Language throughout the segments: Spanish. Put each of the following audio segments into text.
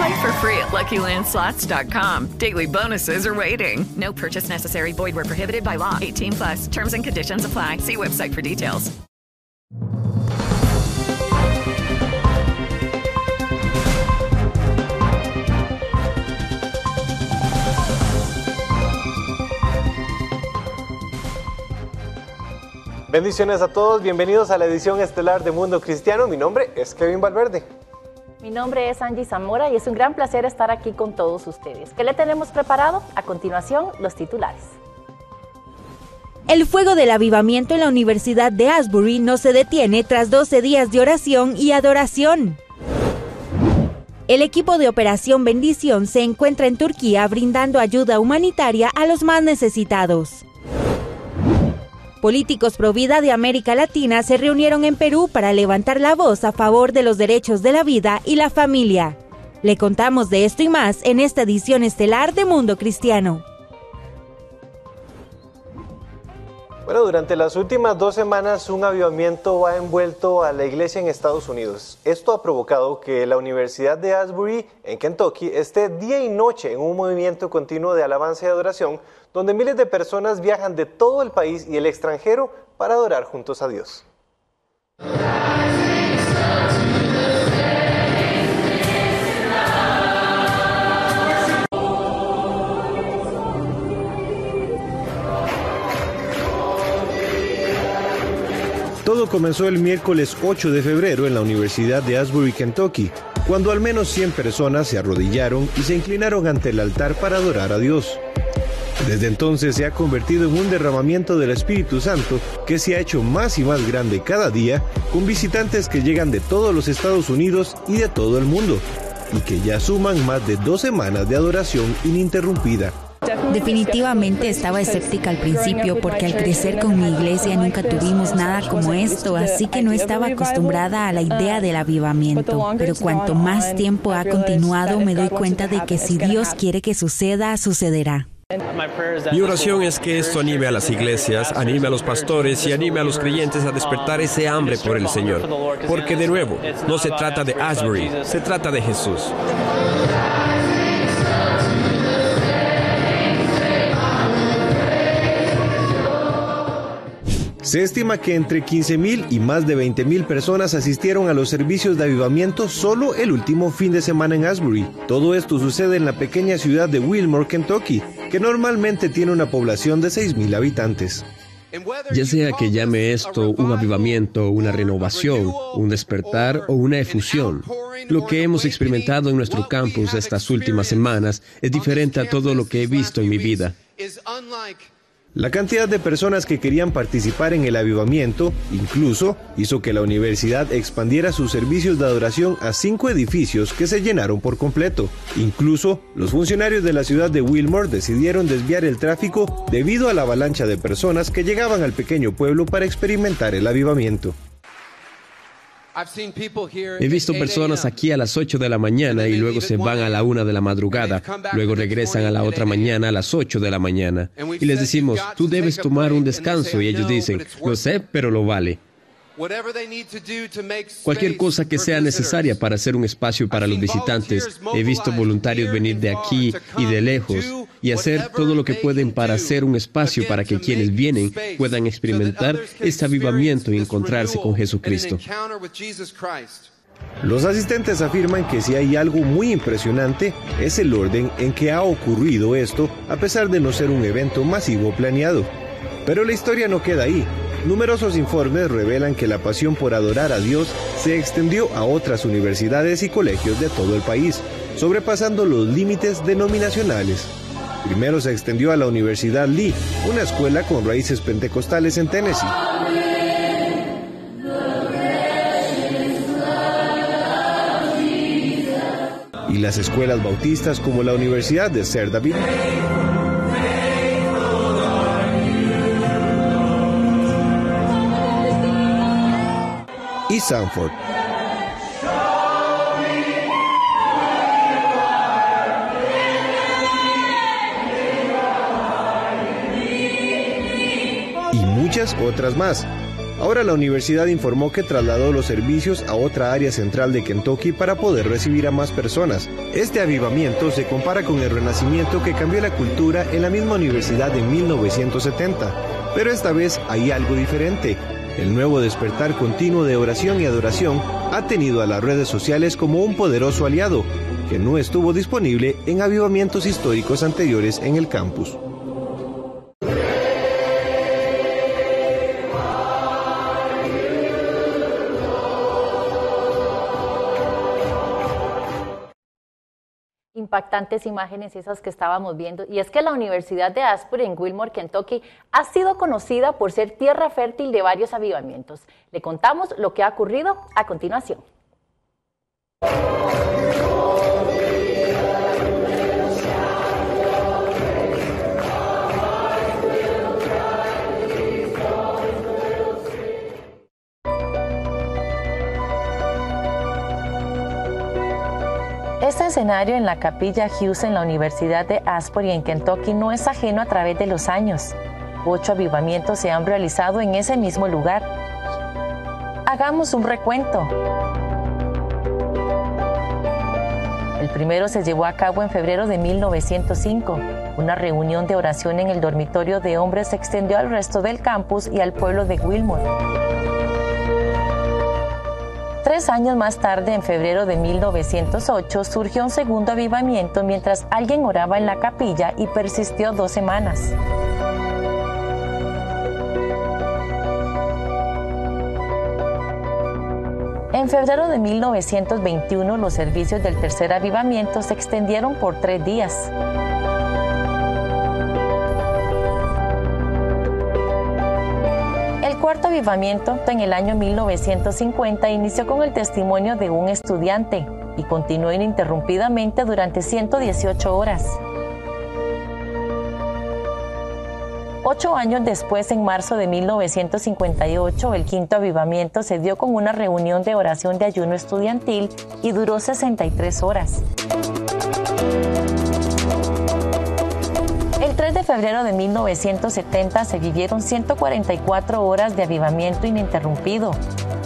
Play for free at LuckyLandSlots.com. Daily bonuses are waiting. No purchase necessary. Void were prohibited by law. 18 plus. Terms and conditions apply. See website for details. Bendiciones a todos, bienvenidos a la edición estelar de Mundo Cristiano. Mi nombre es Kevin Valverde. Mi nombre es Angie Zamora y es un gran placer estar aquí con todos ustedes. ¿Qué le tenemos preparado? A continuación, los titulares. El fuego del avivamiento en la Universidad de Asbury no se detiene tras 12 días de oración y adoración. El equipo de Operación Bendición se encuentra en Turquía brindando ayuda humanitaria a los más necesitados. Políticos pro vida de América Latina se reunieron en Perú para levantar la voz a favor de los derechos de la vida y la familia. Le contamos de esto y más en esta edición estelar de Mundo Cristiano. Bueno, durante las últimas dos semanas un avivamiento ha envuelto a la iglesia en Estados Unidos. Esto ha provocado que la Universidad de Asbury, en Kentucky, esté día y noche en un movimiento continuo de alabanza y adoración, donde miles de personas viajan de todo el país y el extranjero para adorar juntos a Dios. Comenzó el miércoles 8 de febrero en la Universidad de Asbury, Kentucky, cuando al menos 100 personas se arrodillaron y se inclinaron ante el altar para adorar a Dios. Desde entonces se ha convertido en un derramamiento del Espíritu Santo que se ha hecho más y más grande cada día, con visitantes que llegan de todos los Estados Unidos y de todo el mundo, y que ya suman más de dos semanas de adoración ininterrumpida. Definitivamente estaba escéptica al principio porque al crecer con mi iglesia nunca tuvimos nada como esto, así que no estaba acostumbrada a la idea del avivamiento. Pero cuanto más tiempo ha continuado me doy cuenta de que si Dios quiere que suceda, sucederá. Mi oración es que esto anime a las iglesias, anime a los pastores y anime a los creyentes a despertar ese hambre por el Señor. Porque de nuevo, no se trata de Asbury, se trata de Jesús. Se estima que entre 15.000 y más de 20.000 personas asistieron a los servicios de avivamiento solo el último fin de semana en Asbury. Todo esto sucede en la pequeña ciudad de Wilmore, Kentucky, que normalmente tiene una población de 6.000 habitantes. Ya sea que llame esto un avivamiento, una renovación, un despertar o una efusión, lo que hemos experimentado en nuestro campus estas últimas semanas es diferente a todo lo que he visto en mi vida. La cantidad de personas que querían participar en el avivamiento incluso hizo que la universidad expandiera sus servicios de adoración a cinco edificios que se llenaron por completo. Incluso los funcionarios de la ciudad de Wilmore decidieron desviar el tráfico debido a la avalancha de personas que llegaban al pequeño pueblo para experimentar el avivamiento. He visto personas aquí a las 8 de la mañana y luego se van a la 1 de la madrugada, luego regresan a la otra mañana a las 8 de la mañana. Y les decimos, tú debes tomar un descanso. y ellos dicen, lo sé, pero lo vale. Cualquier cosa que sea necesaria para hacer un espacio para los visitantes. He visto voluntarios venir de aquí y de lejos y hacer todo lo que pueden para hacer un espacio para que quienes vienen puedan experimentar este avivamiento y encontrarse con Jesucristo. Los asistentes afirman que si hay algo muy impresionante es el orden en que ha ocurrido esto, a pesar de no ser un evento masivo planeado. Pero la historia no queda ahí. Numerosos informes revelan que la pasión por adorar a Dios se extendió a otras universidades y colegios de todo el país, sobrepasando los límites denominacionales. Primero se extendió a la Universidad Lee, una escuela con raíces pentecostales en Tennessee. Y las escuelas bautistas como la Universidad de Ser David. y Sanford. Muchas otras más. Ahora la universidad informó que trasladó los servicios a otra área central de Kentucky para poder recibir a más personas. Este avivamiento se compara con el renacimiento que cambió la cultura en la misma universidad en 1970. Pero esta vez hay algo diferente. El nuevo despertar continuo de oración y adoración ha tenido a las redes sociales como un poderoso aliado, que no estuvo disponible en avivamientos históricos anteriores en el campus. Impactantes imágenes esas que estábamos viendo. Y es que la Universidad de Asbury en Wilmore, Kentucky, ha sido conocida por ser tierra fértil de varios avivamientos. Le contamos lo que ha ocurrido a continuación. Escenario en la capilla Hughes en la Universidad de Asbury en Kentucky no es ajeno a través de los años. Ocho avivamientos se han realizado en ese mismo lugar. Hagamos un recuento. El primero se llevó a cabo en febrero de 1905. Una reunión de oración en el dormitorio de hombres se extendió al resto del campus y al pueblo de Wilmore. Tres años más tarde, en febrero de 1908, surgió un segundo avivamiento mientras alguien oraba en la capilla y persistió dos semanas. En febrero de 1921, los servicios del tercer avivamiento se extendieron por tres días. Cuarto avivamiento en el año 1950 inició con el testimonio de un estudiante y continuó ininterrumpidamente durante 118 horas. Ocho años después, en marzo de 1958, el quinto avivamiento se dio con una reunión de oración de ayuno estudiantil y duró 63 horas. El 3 de febrero de 1970 se vivieron 144 horas de avivamiento ininterrumpido.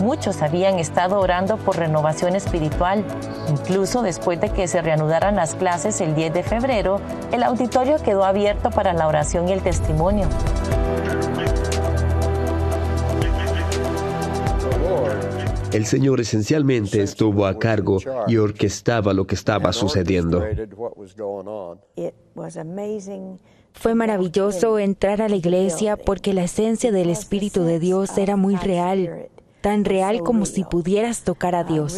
Muchos habían estado orando por renovación espiritual. Incluso después de que se reanudaran las clases el 10 de febrero, el auditorio quedó abierto para la oración y el testimonio. El Señor esencialmente estuvo a cargo y orquestaba lo que estaba sucediendo. Fue maravilloso entrar a la iglesia porque la esencia del Espíritu de Dios era muy real, tan real como si pudieras tocar a Dios.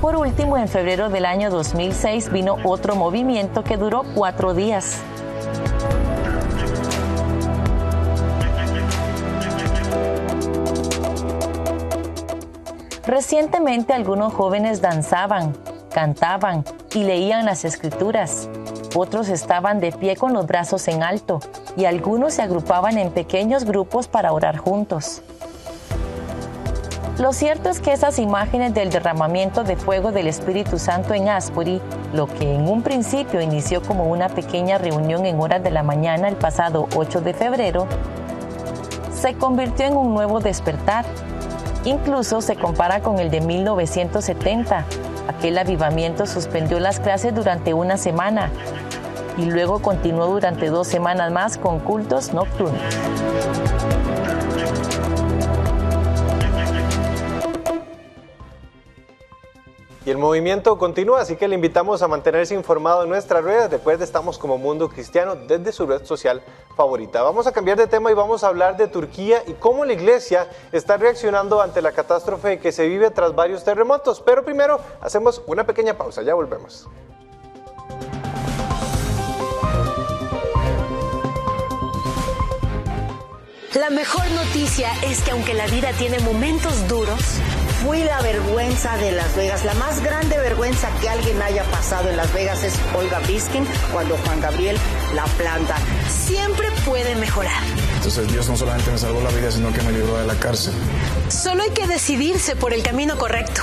Por último, en febrero del año 2006 vino otro movimiento que duró cuatro días. Recientemente algunos jóvenes danzaban, cantaban y leían las escrituras. Otros estaban de pie con los brazos en alto y algunos se agrupaban en pequeños grupos para orar juntos. Lo cierto es que esas imágenes del derramamiento de fuego del Espíritu Santo en Asbury, lo que en un principio inició como una pequeña reunión en horas de la mañana el pasado 8 de febrero, se convirtió en un nuevo despertar Incluso se compara con el de 1970. Aquel avivamiento suspendió las clases durante una semana y luego continuó durante dos semanas más con cultos nocturnos. Y el movimiento continúa, así que le invitamos a mantenerse informado en nuestras redes. Recuerde, estamos como Mundo Cristiano desde su red social favorita. Vamos a cambiar de tema y vamos a hablar de Turquía y cómo la iglesia está reaccionando ante la catástrofe que se vive tras varios terremotos. Pero primero hacemos una pequeña pausa, ya volvemos. La mejor noticia es que aunque la vida tiene momentos duros, fui la vergüenza de Las Vegas. La más grande vergüenza que alguien haya pasado en Las Vegas es Olga Biskin cuando Juan Gabriel la planta. Siempre puede mejorar. Entonces Dios no solamente me salvó la vida, sino que me libró de la cárcel. Solo hay que decidirse por el camino correcto.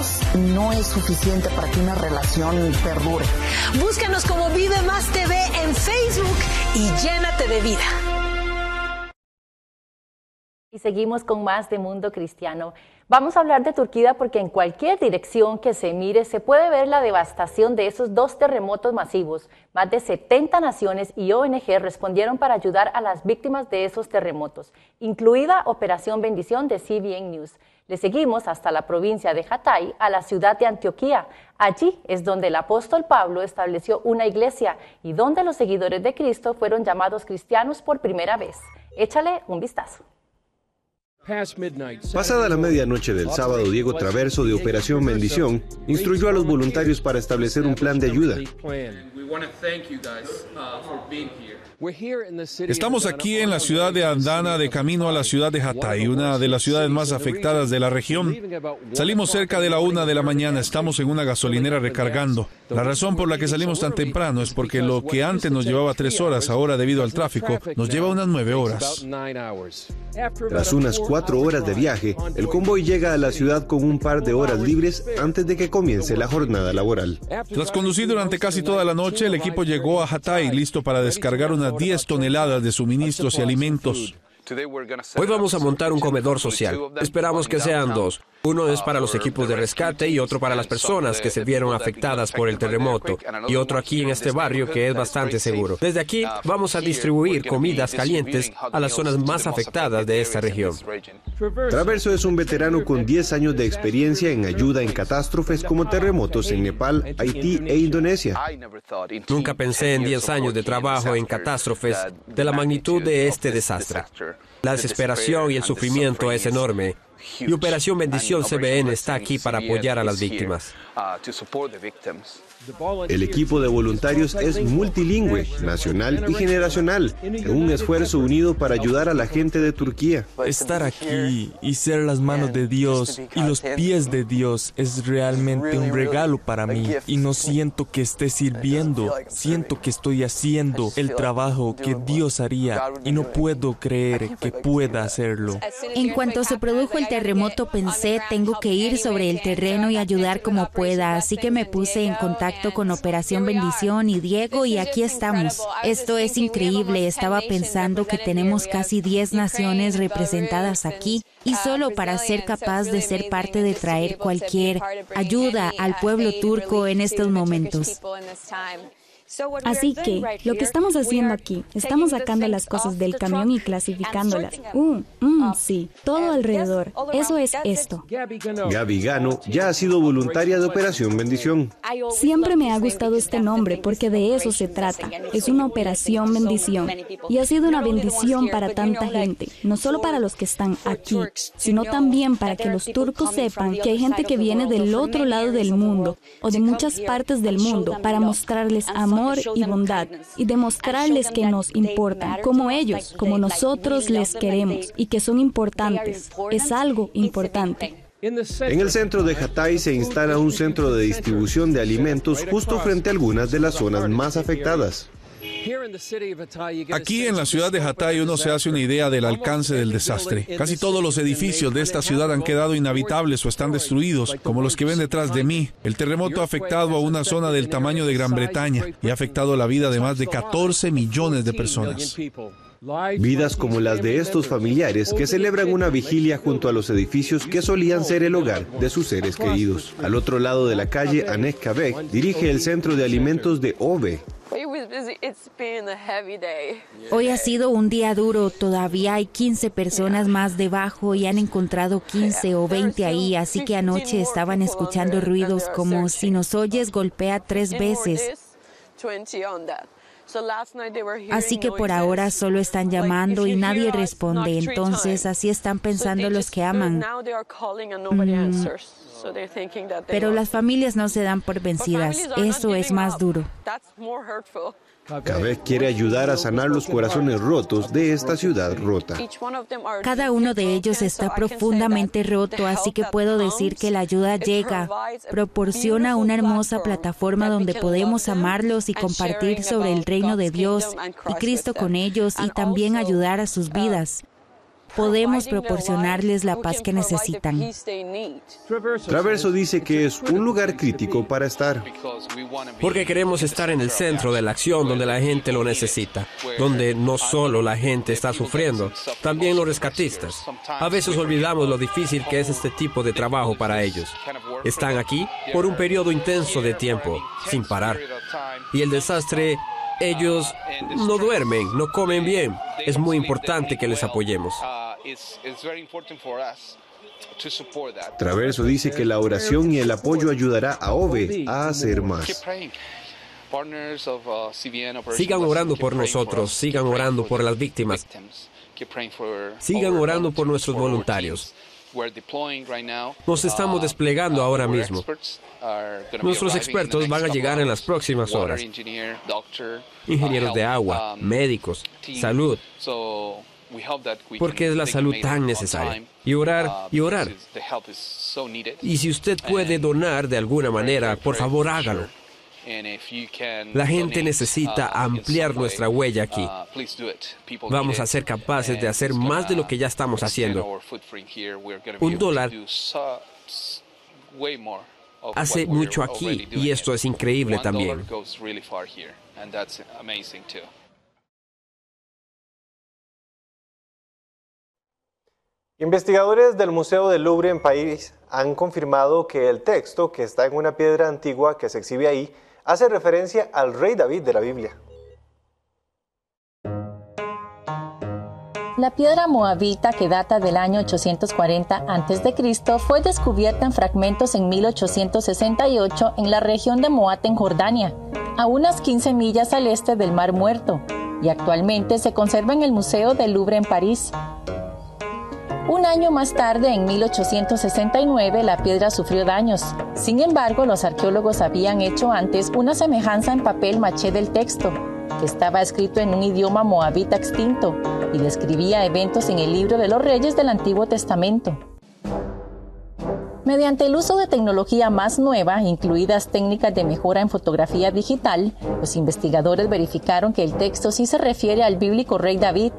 no es suficiente para que una relación perdure. Búscanos como Vive Más TV en Facebook y llénate de vida. Y seguimos con más de Mundo Cristiano. Vamos a hablar de Turquía porque en cualquier dirección que se mire se puede ver la devastación de esos dos terremotos masivos. Más de 70 naciones y ONG respondieron para ayudar a las víctimas de esos terremotos, incluida Operación Bendición de CBN News. Le seguimos hasta la provincia de Hatay, a la ciudad de Antioquía. Allí es donde el apóstol Pablo estableció una iglesia y donde los seguidores de Cristo fueron llamados cristianos por primera vez. Échale un vistazo. Pasada la medianoche del sábado, Diego Traverso de Operación Bendición instruyó a los voluntarios para establecer un plan de ayuda. Estamos aquí en la ciudad de Andana de camino a la ciudad de Hatay, una de las ciudades más afectadas de la región. Salimos cerca de la una de la mañana, estamos en una gasolinera recargando. La razón por la que salimos tan temprano es porque lo que antes nos llevaba tres horas, ahora debido al tráfico, nos lleva unas nueve horas. Tras unas cuatro horas de viaje, el convoy llega a la ciudad con un par de horas libres antes de que comience la jornada laboral. Tras conducir durante casi toda la noche, el equipo llegó a Hatay listo para descargar unas 10 toneladas de suministros y alimentos. Hoy vamos a montar un comedor social. Esperamos que sean dos. Uno es para los equipos de rescate y otro para las personas que se vieron afectadas por el terremoto. Y otro aquí en este barrio que es bastante seguro. Desde aquí vamos a distribuir comidas calientes a las zonas más afectadas de esta región. Traverso es un veterano con 10 años de experiencia en ayuda en catástrofes como terremotos en Nepal, Haití e Indonesia. Nunca pensé en 10 años de trabajo en catástrofes de la magnitud de este desastre. La desesperación y el sufrimiento es enorme. Y Operación Bendición CBN está aquí para apoyar a las víctimas. El equipo de voluntarios es multilingüe, nacional y generacional, en un esfuerzo unido para ayudar a la gente de Turquía. Estar aquí y ser las manos de Dios y los pies de Dios es realmente un regalo para mí y no siento que esté sirviendo, siento que estoy haciendo el trabajo que Dios haría y no puedo creer que pueda hacerlo. En cuanto se produjo el terremoto pensé, tengo que ir sobre el terreno y ayudar como pueda, así que me puse en contacto con Operación Bendición y Diego y aquí estamos. Esto es increíble. Estaba pensando que tenemos casi 10 naciones representadas aquí y solo para ser capaz de ser parte de traer cualquier ayuda al pueblo turco en estos momentos. Así que lo que estamos haciendo aquí, estamos sacando las cosas del camión y clasificándolas. Uh, mm, sí, todo alrededor. Eso es esto. Gaby Gano ya ha sido voluntaria de Operación Bendición. Siempre me ha gustado este nombre porque de eso se trata. Es una operación bendición. Y ha sido una bendición para tanta gente, no solo para los que están aquí, sino también para que los turcos sepan que hay gente que viene del otro lado del mundo o de muchas partes del mundo para mostrarles amor y bondad y demostrarles que nos importan, como ellos, como nosotros les queremos y que son importantes. Es algo importante. En el centro de Hatay se instala un centro de distribución de alimentos justo frente a algunas de las zonas más afectadas. Aquí en la ciudad de Hatay uno se hace una idea del alcance del desastre. Casi todos los edificios de esta ciudad han quedado inhabitables o están destruidos, como los que ven detrás de mí. El terremoto ha afectado a una zona del tamaño de Gran Bretaña y ha afectado la vida de más de 14 millones de personas. Vidas como las de estos familiares que celebran una vigilia junto a los edificios que solían ser el hogar de sus seres queridos. Al otro lado de la calle, Anek Kabek dirige el centro de alimentos de OVE. Hoy ha sido un día duro, todavía hay 15 personas más debajo y han encontrado 15 o 20 ahí, así que anoche estaban escuchando ruidos como si nos oyes golpea tres veces. Así que por ahora solo están llamando y nadie responde. Entonces así están pensando los que aman. Mm. Pero las familias no se dan por vencidas. Eso es más duro. Kabek quiere ayudar a sanar los corazones rotos de esta ciudad rota. Cada uno de ellos está profundamente roto, así que puedo decir que la ayuda llega, proporciona una hermosa plataforma donde podemos amarlos y compartir sobre el reino de Dios y Cristo con ellos y también ayudar a sus vidas podemos proporcionarles la paz que necesitan. Traverso dice que es un lugar crítico para estar. Porque queremos estar en el centro de la acción donde la gente lo necesita, donde no solo la gente está sufriendo, también los rescatistas. A veces olvidamos lo difícil que es este tipo de trabajo para ellos. Están aquí por un periodo intenso de tiempo, sin parar. Y el desastre ellos no duermen, no comen bien. Es muy importante que les apoyemos. Traverso dice que la oración y el apoyo ayudará a OVE a hacer más. Sigan orando por nosotros, sigan orando por las víctimas, sigan orando por nuestros voluntarios. Nos estamos desplegando ahora mismo. Nuestros expertos van a llegar en las próximas horas. Ingenieros de agua, médicos, salud, porque es la salud tan necesaria. Y orar, y orar. Y si usted puede donar de alguna manera, por favor hágalo. La gente necesita ampliar nuestra huella aquí. Vamos a ser capaces de hacer más de lo que ya estamos haciendo. Un dólar hace mucho aquí y esto es increíble también. Investigadores del Museo del Louvre en París han confirmado que el texto que está en una piedra antigua que se exhibe ahí hace referencia al rey David de la Biblia. La piedra moabita que data del año 840 a.C. fue descubierta en fragmentos en 1868 en la región de Moat en Jordania, a unas 15 millas al este del Mar Muerto, y actualmente se conserva en el Museo del Louvre en París. Un año más tarde, en 1869, la piedra sufrió daños. Sin embargo, los arqueólogos habían hecho antes una semejanza en papel maché del texto, que estaba escrito en un idioma moabita extinto y describía eventos en el libro de los reyes del Antiguo Testamento. Mediante el uso de tecnología más nueva, incluidas técnicas de mejora en fotografía digital, los investigadores verificaron que el texto sí se refiere al bíblico rey David,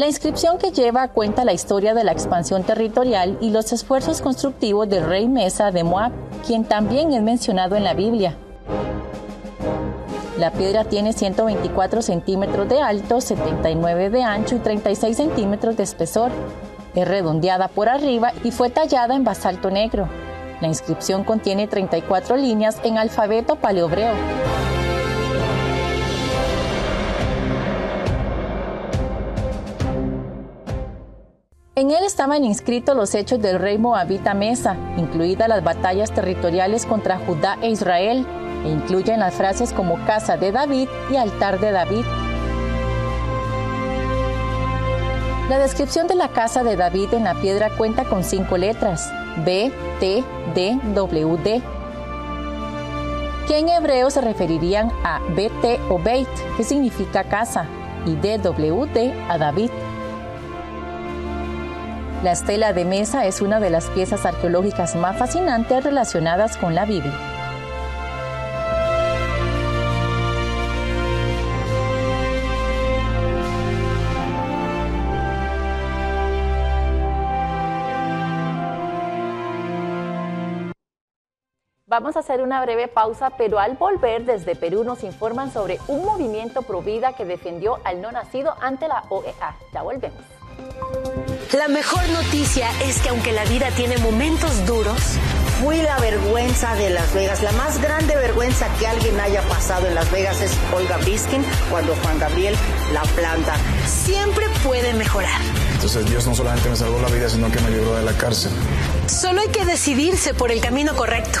la inscripción que lleva cuenta la historia de la expansión territorial y los esfuerzos constructivos del rey Mesa de Moab, quien también es mencionado en la Biblia. La piedra tiene 124 centímetros de alto, 79 de ancho y 36 centímetros de espesor. Es redondeada por arriba y fue tallada en basalto negro. La inscripción contiene 34 líneas en alfabeto paleobreo. En él estaban inscritos los hechos del rey moabita Mesa, incluidas las batallas territoriales contra Judá e Israel, e incluyen las frases como casa de David y altar de David. La descripción de la casa de David en la piedra cuenta con cinco letras, B, T, D, W, D, que en hebreo se referirían a BT o Beit, que significa casa, y D, a David. La estela de mesa es una de las piezas arqueológicas más fascinantes relacionadas con la Biblia. Vamos a hacer una breve pausa, pero al volver desde Perú nos informan sobre un movimiento pro vida que defendió al no nacido ante la OEA. Ya volvemos. La mejor noticia es que aunque la vida tiene momentos duros, fui la vergüenza de Las Vegas. La más grande vergüenza que alguien haya pasado en Las Vegas es Olga Biskin cuando Juan Gabriel la planta. Siempre puede mejorar. Entonces Dios no solamente me salvó la vida, sino que me libró de la cárcel. Solo hay que decidirse por el camino correcto.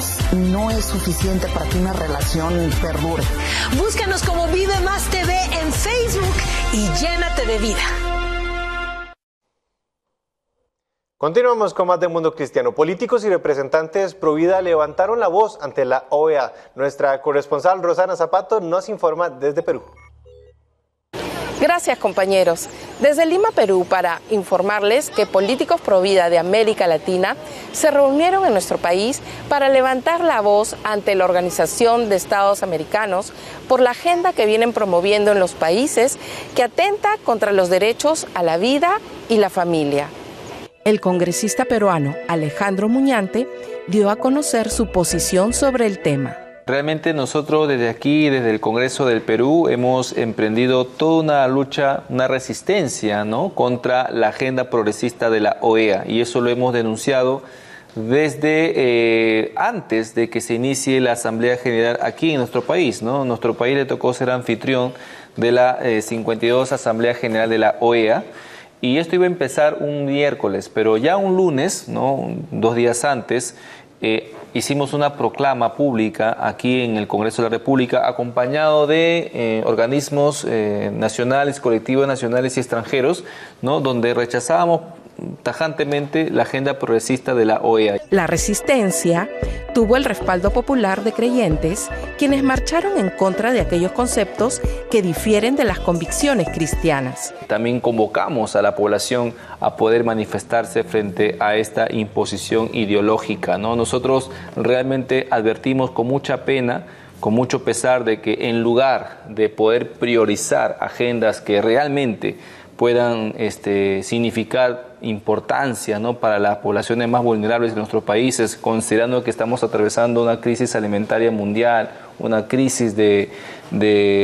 no es suficiente para que una relación perdure. Búscanos como Vive Más TV en Facebook y llénate de vida. Continuamos con más de Mundo Cristiano. Políticos y representantes pro vida levantaron la voz ante la OEA. Nuestra corresponsal Rosana Zapato nos informa desde Perú. Gracias compañeros. Desde Lima, Perú, para informarles que políticos pro vida de América Latina se reunieron en nuestro país para levantar la voz ante la Organización de Estados Americanos por la agenda que vienen promoviendo en los países que atenta contra los derechos a la vida y la familia. El congresista peruano Alejandro Muñante dio a conocer su posición sobre el tema. Realmente nosotros desde aquí, desde el Congreso del Perú, hemos emprendido toda una lucha, una resistencia ¿no? contra la agenda progresista de la OEA y eso lo hemos denunciado desde eh, antes de que se inicie la Asamblea General aquí en nuestro país. ¿no? Nuestro país le tocó ser anfitrión de la 52 eh, Asamblea General de la OEA. Y esto iba a empezar un miércoles, pero ya un lunes, ¿no? dos días antes, eh, hicimos una proclama pública aquí en el Congreso de la República, acompañado de eh, organismos eh, nacionales, colectivos nacionales y extranjeros, ¿no? donde rechazábamos tajantemente la agenda progresista de la OEA. La resistencia tuvo el respaldo popular de creyentes, quienes marcharon en contra de aquellos conceptos que difieren de las convicciones cristianas. También convocamos a la población a poder manifestarse frente a esta imposición ideológica. ¿no? Nosotros realmente advertimos con mucha pena con mucho pesar de que en lugar de poder priorizar agendas que realmente puedan este, significar importancia para las poblaciones más vulnerables de nuestros países, considerando que estamos atravesando una crisis alimentaria mundial, una crisis de,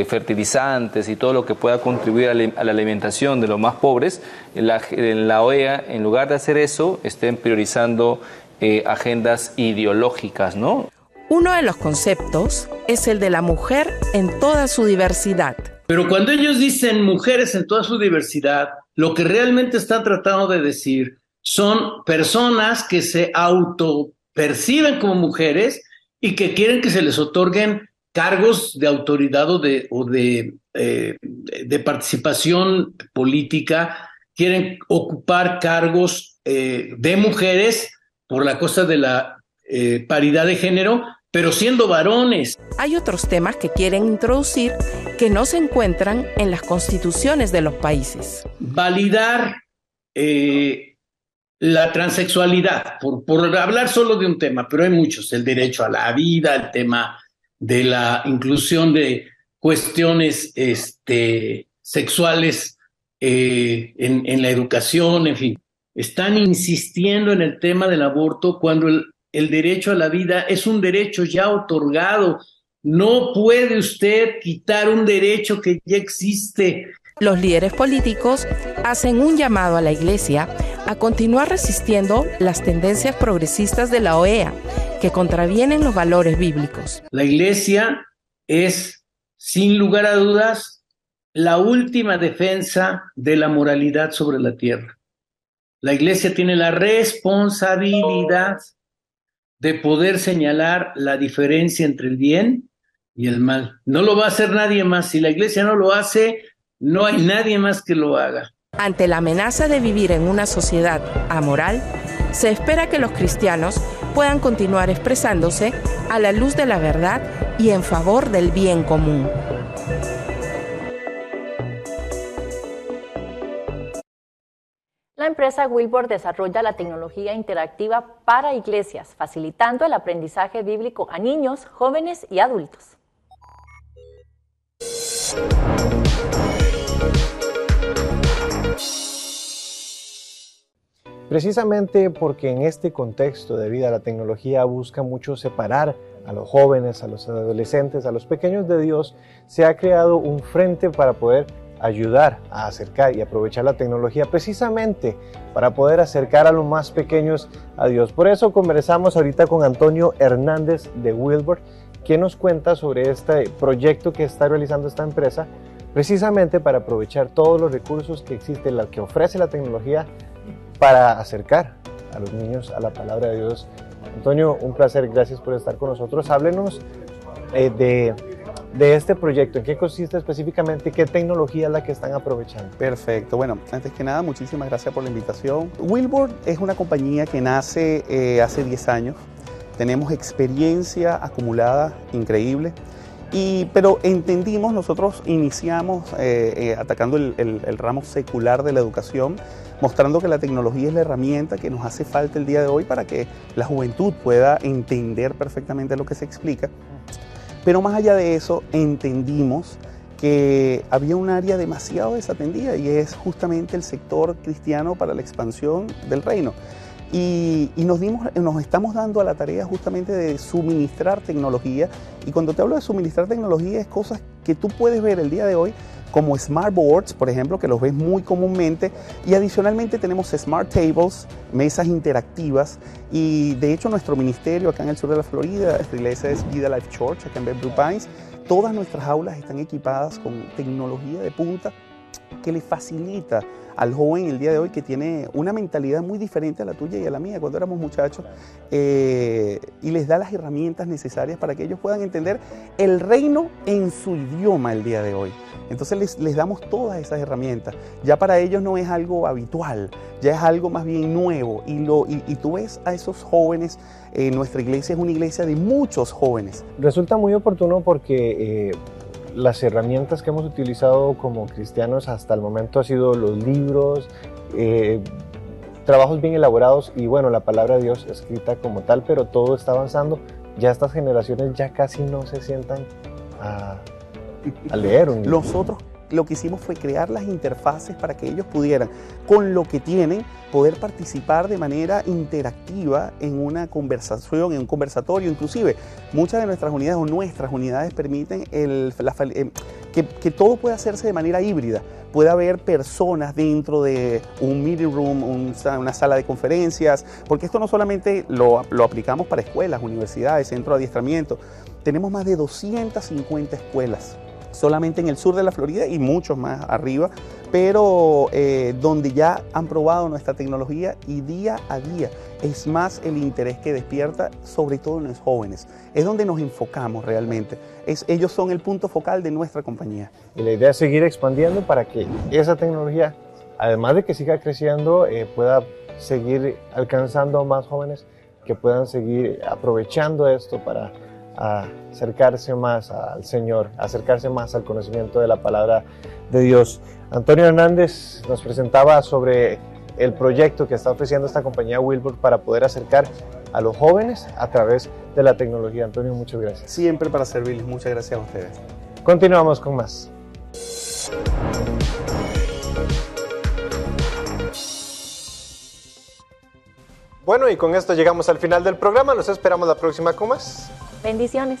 fertilizantes y todo lo que pueda contribuir a la alimentación de los más pobres, la, la OEA, en lugar de hacer eso, estén priorizando eh, agendas ideológicas, ¿no? Uno de los conceptos es el de la mujer en toda su diversidad. Pero cuando ellos dicen mujeres en toda su diversidad, lo que realmente están tratando de decir son personas que se autoperciben como mujeres y que quieren que se les otorguen cargos de autoridad o de, o de, eh, participación política, quieren ocupar cargos eh, de mujeres por la cosa de la eh, paridad de género, pero siendo varones. Hay otros temas que quieren introducir que no se encuentran en las constituciones de los países. Validar eh, la transexualidad, por, por hablar solo de un tema, pero hay muchos, el derecho a la vida, el tema de la inclusión de cuestiones este, sexuales eh, en, en la educación, en fin están insistiendo en el tema del aborto cuando el, el derecho a la vida es un derecho ya otorgado. No puede usted quitar un derecho que ya existe. Los líderes políticos hacen un llamado a la Iglesia a continuar resistiendo las tendencias progresistas de la OEA que contravienen los valores bíblicos. La Iglesia es, sin lugar a dudas, la última defensa de la moralidad sobre la tierra. La iglesia tiene la responsabilidad de poder señalar la diferencia entre el bien y el mal. No lo va a hacer nadie más. Si la iglesia no lo hace, no hay nadie más que lo haga. Ante la amenaza de vivir en una sociedad amoral, se espera que los cristianos puedan continuar expresándose a la luz de la verdad y en favor del bien común. Empresa Wilbur desarrolla la tecnología interactiva para iglesias, facilitando el aprendizaje bíblico a niños, jóvenes y adultos. Precisamente porque en este contexto de vida la tecnología busca mucho separar a los jóvenes, a los adolescentes, a los pequeños de Dios, se ha creado un frente para poder ayudar a acercar y aprovechar la tecnología precisamente para poder acercar a los más pequeños a Dios. Por eso conversamos ahorita con Antonio Hernández de Wilbur, quien nos cuenta sobre este proyecto que está realizando esta empresa, precisamente para aprovechar todos los recursos que existen, la que ofrece la tecnología para acercar a los niños a la palabra de Dios. Antonio, un placer, gracias por estar con nosotros. Háblenos eh, de de este proyecto? ¿En qué consiste específicamente? ¿Qué tecnología es la que están aprovechando? Perfecto. Bueno, antes que nada, muchísimas gracias por la invitación. Wilbur es una compañía que nace eh, hace 10 años. Tenemos experiencia acumulada increíble. Y, pero entendimos, nosotros iniciamos eh, eh, atacando el, ramo secular de la educación, mostrando que la tecnología es la herramienta que nos hace falta el día de hoy para que la juventud pueda entender perfectamente lo que se explica pero más allá de eso, entendimos que había un área demasiado desatendida y es justamente el sector cristiano para la expansión del reino. Y, nos, dimos, nos estamos dando a la tarea justamente de suministrar tecnología. Y cuando te hablo de suministrar tecnología es cosas que tú puedes ver el día de hoy como smart boards, por ejemplo, que los ves muy comúnmente. Y adicionalmente tenemos smart tables, mesas interactivas. Y de hecho nuestro ministerio acá en el sur de la Florida, esta iglesia es Vida Life Church, acá en Blue Pines, todas nuestras aulas están equipadas con tecnología de punta que le facilita al joven el día de hoy que tiene una mentalidad muy diferente a la tuya y a la mía cuando éramos muchachos eh, y les da las herramientas necesarias para que ellos puedan entender el reino en su idioma el día de hoy. Entonces les, damos todas esas herramientas. Ya para ellos no es algo habitual, ya es algo más bien nuevo. Y, lo, y, tú ves a esos jóvenes, eh, nuestra iglesia es una iglesia de muchos jóvenes. Resulta muy oportuno porque... Eh, las herramientas que hemos utilizado como cristianos hasta el momento ha sido los libros, eh, trabajos bien elaborados y bueno, la palabra de Dios escrita como tal, pero todo está avanzando. Ya estas generaciones ya casi no se sientan a, a leer un libro. Los otros lo que hicimos fue crear las interfaces para que ellos pudieran, con lo que tienen, poder participar de manera interactiva en una conversación, en un conversatorio. Inclusive, muchas de nuestras unidades o nuestras unidades permiten el, eh, que, todo pueda hacerse de manera híbrida. Puede haber personas dentro de un meeting room, una sala de conferencias, porque esto no solamente lo, lo aplicamos para escuelas, universidades, centros de adiestramiento. Tenemos más de 250 escuelas solamente en el sur de la Florida y muchos más arriba, pero eh, donde ya han probado nuestra tecnología y día a día es más el interés que despierta, sobre todo en los jóvenes. Es donde nos enfocamos realmente. Es, ellos son el punto focal de nuestra compañía. Y la idea es seguir expandiendo para que esa tecnología, además de que siga creciendo, eh, pueda seguir alcanzando a más jóvenes que puedan seguir aprovechando esto para acercarse más al Señor, acercarse más al conocimiento de la palabra de Dios. Antonio Hernández nos presentaba sobre el proyecto que está ofreciendo esta compañía Wilbur para poder acercar a los jóvenes a través de la tecnología. Antonio, muchas gracias. Siempre para servirles. Muchas gracias a ustedes. Continuamos con más. Bueno, y con esto llegamos al final del programa. Nos esperamos la próxima con más. Bendiciones.